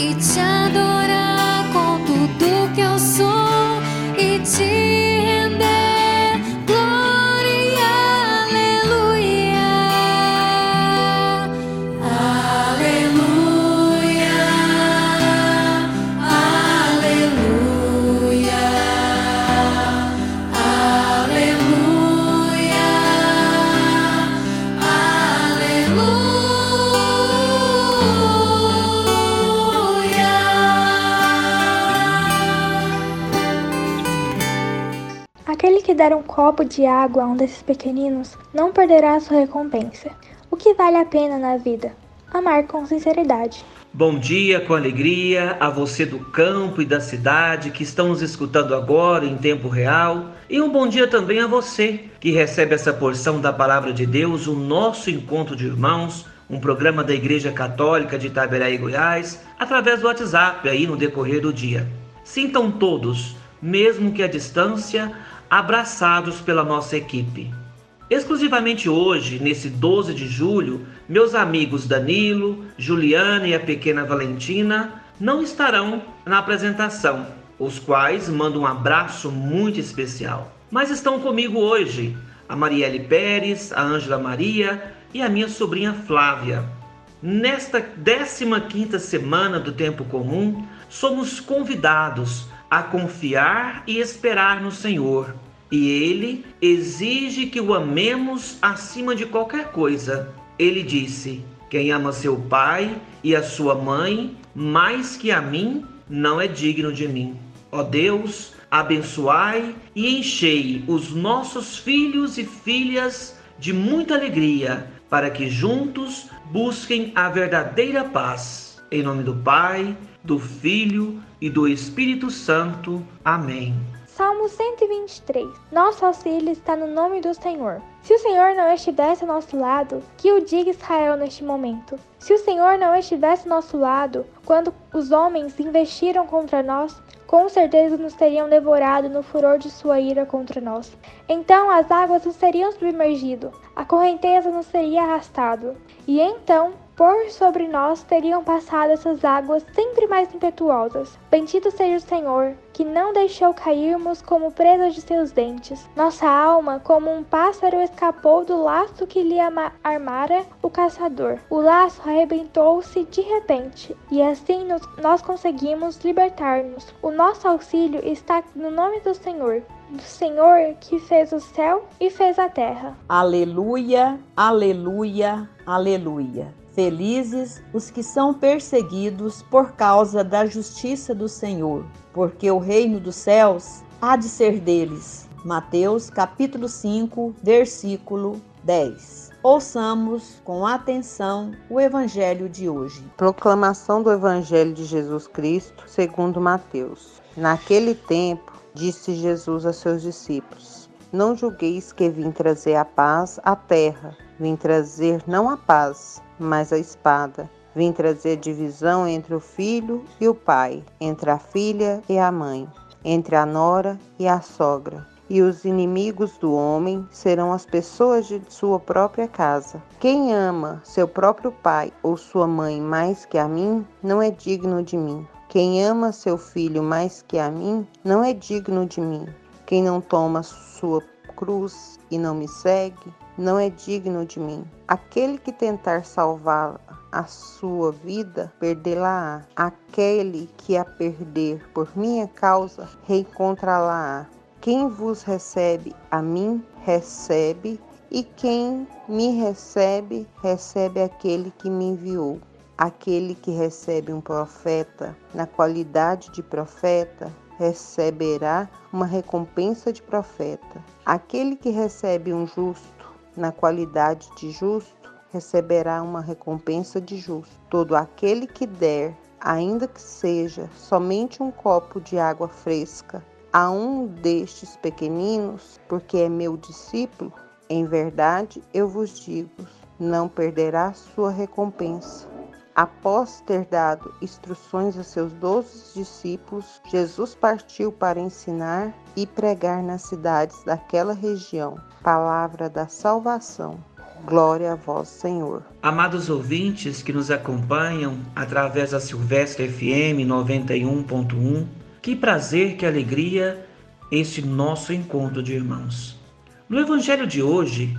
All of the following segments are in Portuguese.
Senhor, e te Aquele que der um copo de água a um desses pequeninos não perderá a sua recompensa. O que vale a pena na vida? Amar com sinceridade. Bom dia com alegria a você do campo e da cidade que estão nos escutando agora em tempo real. E um bom dia também a você que recebe essa porção da palavra de Deus, o nosso encontro de irmãos, um programa da Igreja Católica de Itaberaí, Goiás, através do WhatsApp aí no decorrer do dia. Sintam todos, mesmo que à distância, abraçados pela nossa equipe. Exclusivamente hoje, nesse 12 de julho, meus amigos Danilo, Juliana e a pequena Valentina não estarão na apresentação, os quais mandam um abraço muito especial. Mas estão comigo hoje a Marielle Pérez, a Ângela Maria e a minha sobrinha Flávia. Nesta 15ª semana do tempo comum, somos convidados a confiar e esperar no Senhor. E ele exige que o amemos acima de qualquer coisa. Ele disse: Quem ama seu pai e a sua mãe mais que a mim, não é digno de mim. Ó Deus, abençoai e enchei os nossos filhos e filhas de muita alegria, para que juntos busquem a verdadeira paz. Em nome do Pai, do Filho e do Espírito Santo. Amém. Salmo 123. Nosso auxílio está no nome do Senhor. Se o Senhor não estivesse ao nosso lado, que o diga Israel neste momento. Se o Senhor não estivesse ao nosso lado, quando os homens investiram contra nós, com certeza nos teriam devorado no furor de sua ira contra nós. Então as águas nos teriam submergido, a correnteza nos teria arrastado. E então, por sobre nós teriam passado essas águas sempre mais impetuosas. Bendito seja o Senhor, que não deixou cairmos como presa de seus dentes. Nossa alma, como um pássaro, escapou do laço que lhe armara o caçador. O laço arrebentou-se de repente, e assim nos- nós conseguimos libertar-nos. O nosso auxílio está no nome do Senhor, do Senhor que fez o céu e fez a terra. Aleluia, aleluia, aleluia. Felizes os que são perseguidos por causa da justiça do Senhor, porque o reino dos céus há de ser deles. Mateus capítulo 5, versículo 10. Ouçamos com atenção o Evangelho de hoje. Proclamação do Evangelho de Jesus Cristo, segundo Mateus. Naquele tempo, disse Jesus a seus discípulos: Não julgueis que vim trazer a paz à terra. Vim trazer não a paz, mas a espada. Vim trazer divisão entre o filho e o pai, entre a filha e a mãe, entre a nora e a sogra. E os inimigos do homem serão as pessoas de sua própria casa. Quem ama seu próprio pai ou sua mãe mais que a mim, não é digno de mim. Quem ama seu filho mais que a mim, não é digno de mim. Quem não toma sua cruz e não me segue, não é digno de mim. Aquele que tentar salvar a sua vida, perdê-la-á. Aquele que a perder por minha causa, reencontrá-la-á. Quem vos recebe a mim, recebe, e quem me recebe, recebe aquele que me enviou. Aquele que recebe um profeta na qualidade de profeta, receberá uma recompensa de profeta. Aquele que recebe um justo na qualidade de justo, receberá uma recompensa de justo. Todo aquele que der, ainda que seja somente um copo de água fresca, a um destes pequeninos, porque é meu discípulo, em verdade eu vos digo, não perderá sua recompensa. Após ter dado instruções a seus doze discípulos, Jesus partiu para ensinar e pregar nas cidades daquela região. Palavra da salvação. Glória a vós, Senhor. Amados ouvintes que nos acompanham através da Silvestre FM 91.1, que prazer, que alegria este nosso encontro de irmãos. No Evangelho de hoje,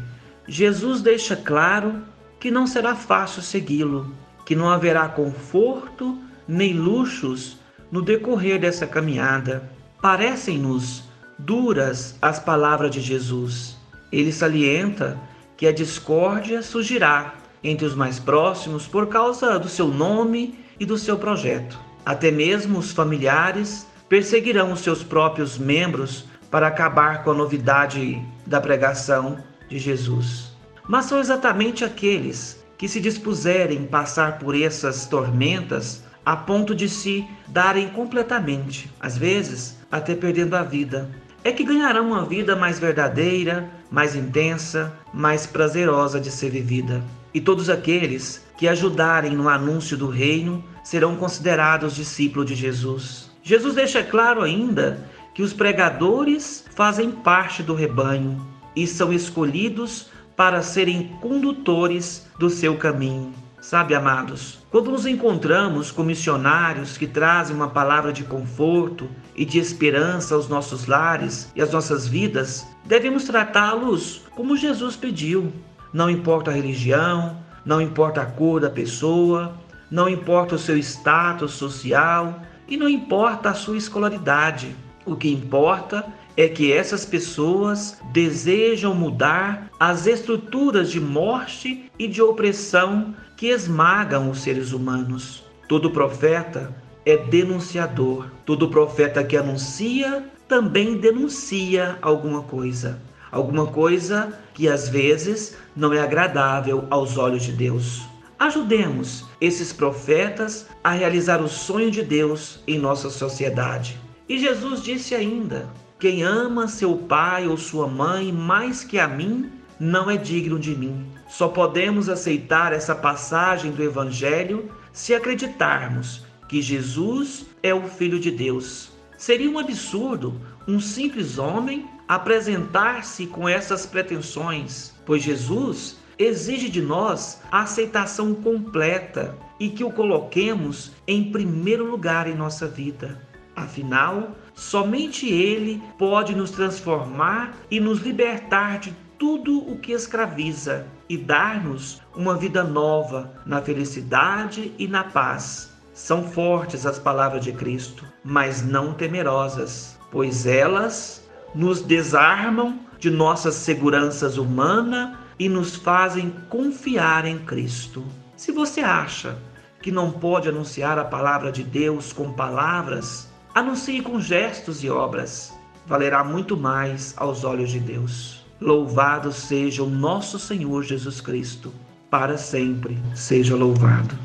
Jesus deixa claro que não será fácil segui-lo, que não haverá conforto nem luxos no decorrer dessa caminhada. Parecem-nos duras as palavras de Jesus. Ele salienta que a discórdia surgirá entre os mais próximos por causa do seu nome e do seu projeto. Até mesmo os familiares perseguirão os seus próprios membros para acabar com a novidade da pregação de Jesus. Mas são exatamente aqueles que se dispuserem passar por essas tormentas a ponto de se darem completamente, às vezes até perdendo a vida, é que ganharão uma vida mais verdadeira, mais intensa, mais prazerosa de ser vivida. E todos aqueles que ajudarem no anúncio do reino serão considerados discípulos de Jesus. Jesus deixa claro ainda que os pregadores fazem parte do rebanho e são escolhidos para serem condutores do seu caminho. Sabe, amados, quando nos encontramos com missionários que trazem uma palavra de conforto e de esperança aos nossos lares e às nossas vidas, devemos tratá-los como Jesus pediu. Não importa a religião, não importa a cor da pessoa, não importa o seu status social e não importa a sua escolaridade. O que importa é que essas pessoas desejam mudar as estruturas de morte e de opressão que esmagam os seres humanos. Todo profeta é denunciador. Todo profeta que anuncia também denuncia alguma coisa. Alguma coisa que às vezes não é agradável aos olhos de Deus. Ajudemos esses profetas a realizar o sonho de Deus em nossa sociedade. E Jesus disse ainda: Quem ama seu pai ou sua mãe mais que a mim, não é digno de mim. Só podemos aceitar essa passagem do Evangelho se acreditarmos que Jesus é o Filho de Deus. Seria um absurdo um simples homem apresentar-se com essas pretensões, pois Jesus exige de nós a aceitação completa e que o coloquemos em primeiro lugar em nossa vida. Afinal, somente Ele pode nos transformar e nos libertar de tudo o que escraviza e dar-nos uma vida nova na felicidade e na paz. São fortes as palavras de Cristo, mas não temerosas, pois elas nos desarmam de nossas seguranças humanas e nos fazem confiar em Cristo. Se você acha que não pode anunciar a palavra de Deus com palavras, anuncie com gestos e obras. Valerá muito mais aos olhos de Deus. Louvado seja o nosso Senhor Jesus Cristo, para sempre seja louvado.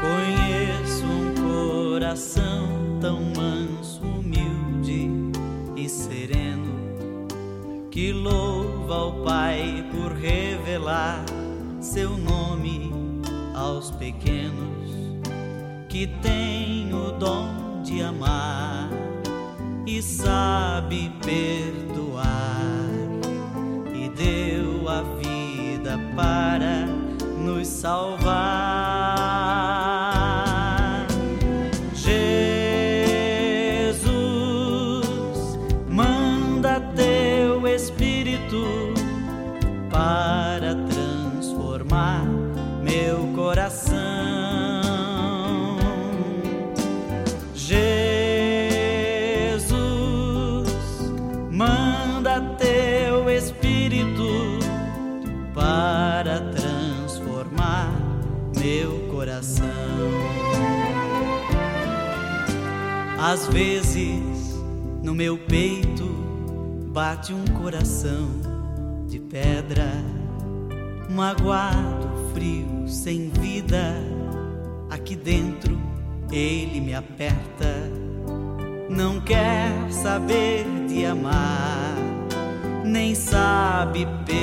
Conheço um coração tão manso, humilde e sereno que louva ao Pai por revelar seu nome aos pequenos, que tem o dom de amar e sabe perdoar e deu a vida para nos salvar. Para transformar meu coração. Às vezes no meu peito bate um coração de pedra, magoado, frio, sem vida. Aqui dentro ele me aperta, não quer saber de amar, nem sabe perdoar.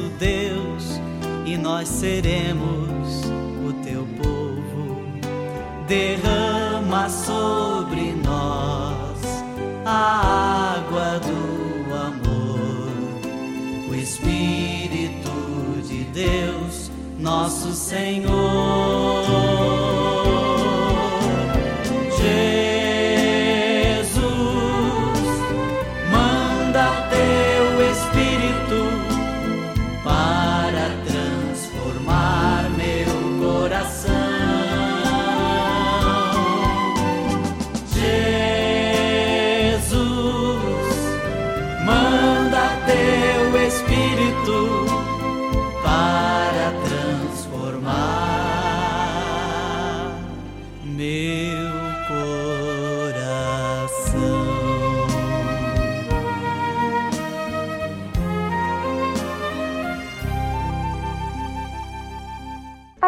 Nosso Deus e nós seremos o teu povo. Derrama sobre nós a água do amor, o Espírito de Deus, nosso Senhor.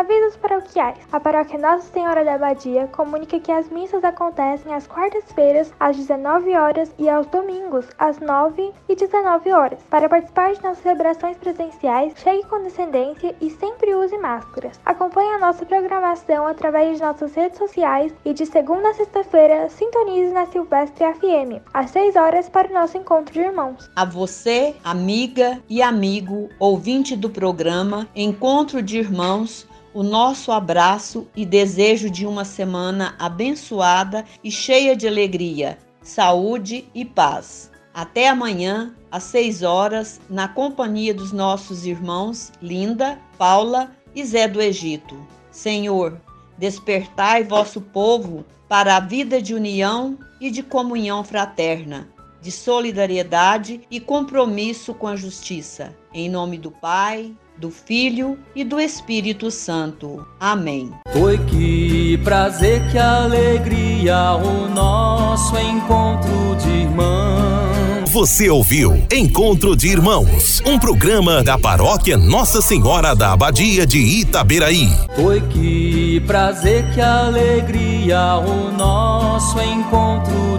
Avisos paroquiais. A paróquia Nossa Senhora da Abadia comunica que as missas acontecem às quartas-feiras às 19 horas e aos domingos às 9 e 19 horas. Para participar de nossas celebrações presenciais, chegue com descendência e sempre use máscaras. Acompanhe a nossa programação através de nossas redes sociais e de segunda a sexta-feira sintonize na Silvestre FM às 6 horas para o nosso encontro de irmãos. A você, amiga e amigo, ouvinte do programa Encontro de Irmãos, o nosso abraço e desejo de uma semana abençoada e cheia de alegria, saúde e paz. Até amanhã, às 6 horas, na companhia dos nossos irmãos Linda, Paula e Zé do Egito. Senhor, despertai vosso povo para a vida de união e de comunhão fraterna, de solidariedade e compromisso com a justiça. Em nome do Pai, do Filho e do Espírito Santo. Amém. Foi que prazer, que alegria, o nosso encontro de irmãos. Você ouviu Encontro de Irmãos, um programa da paróquia Nossa Senhora da Abadia de Itaberaí. Foi que prazer, que alegria o nosso encontro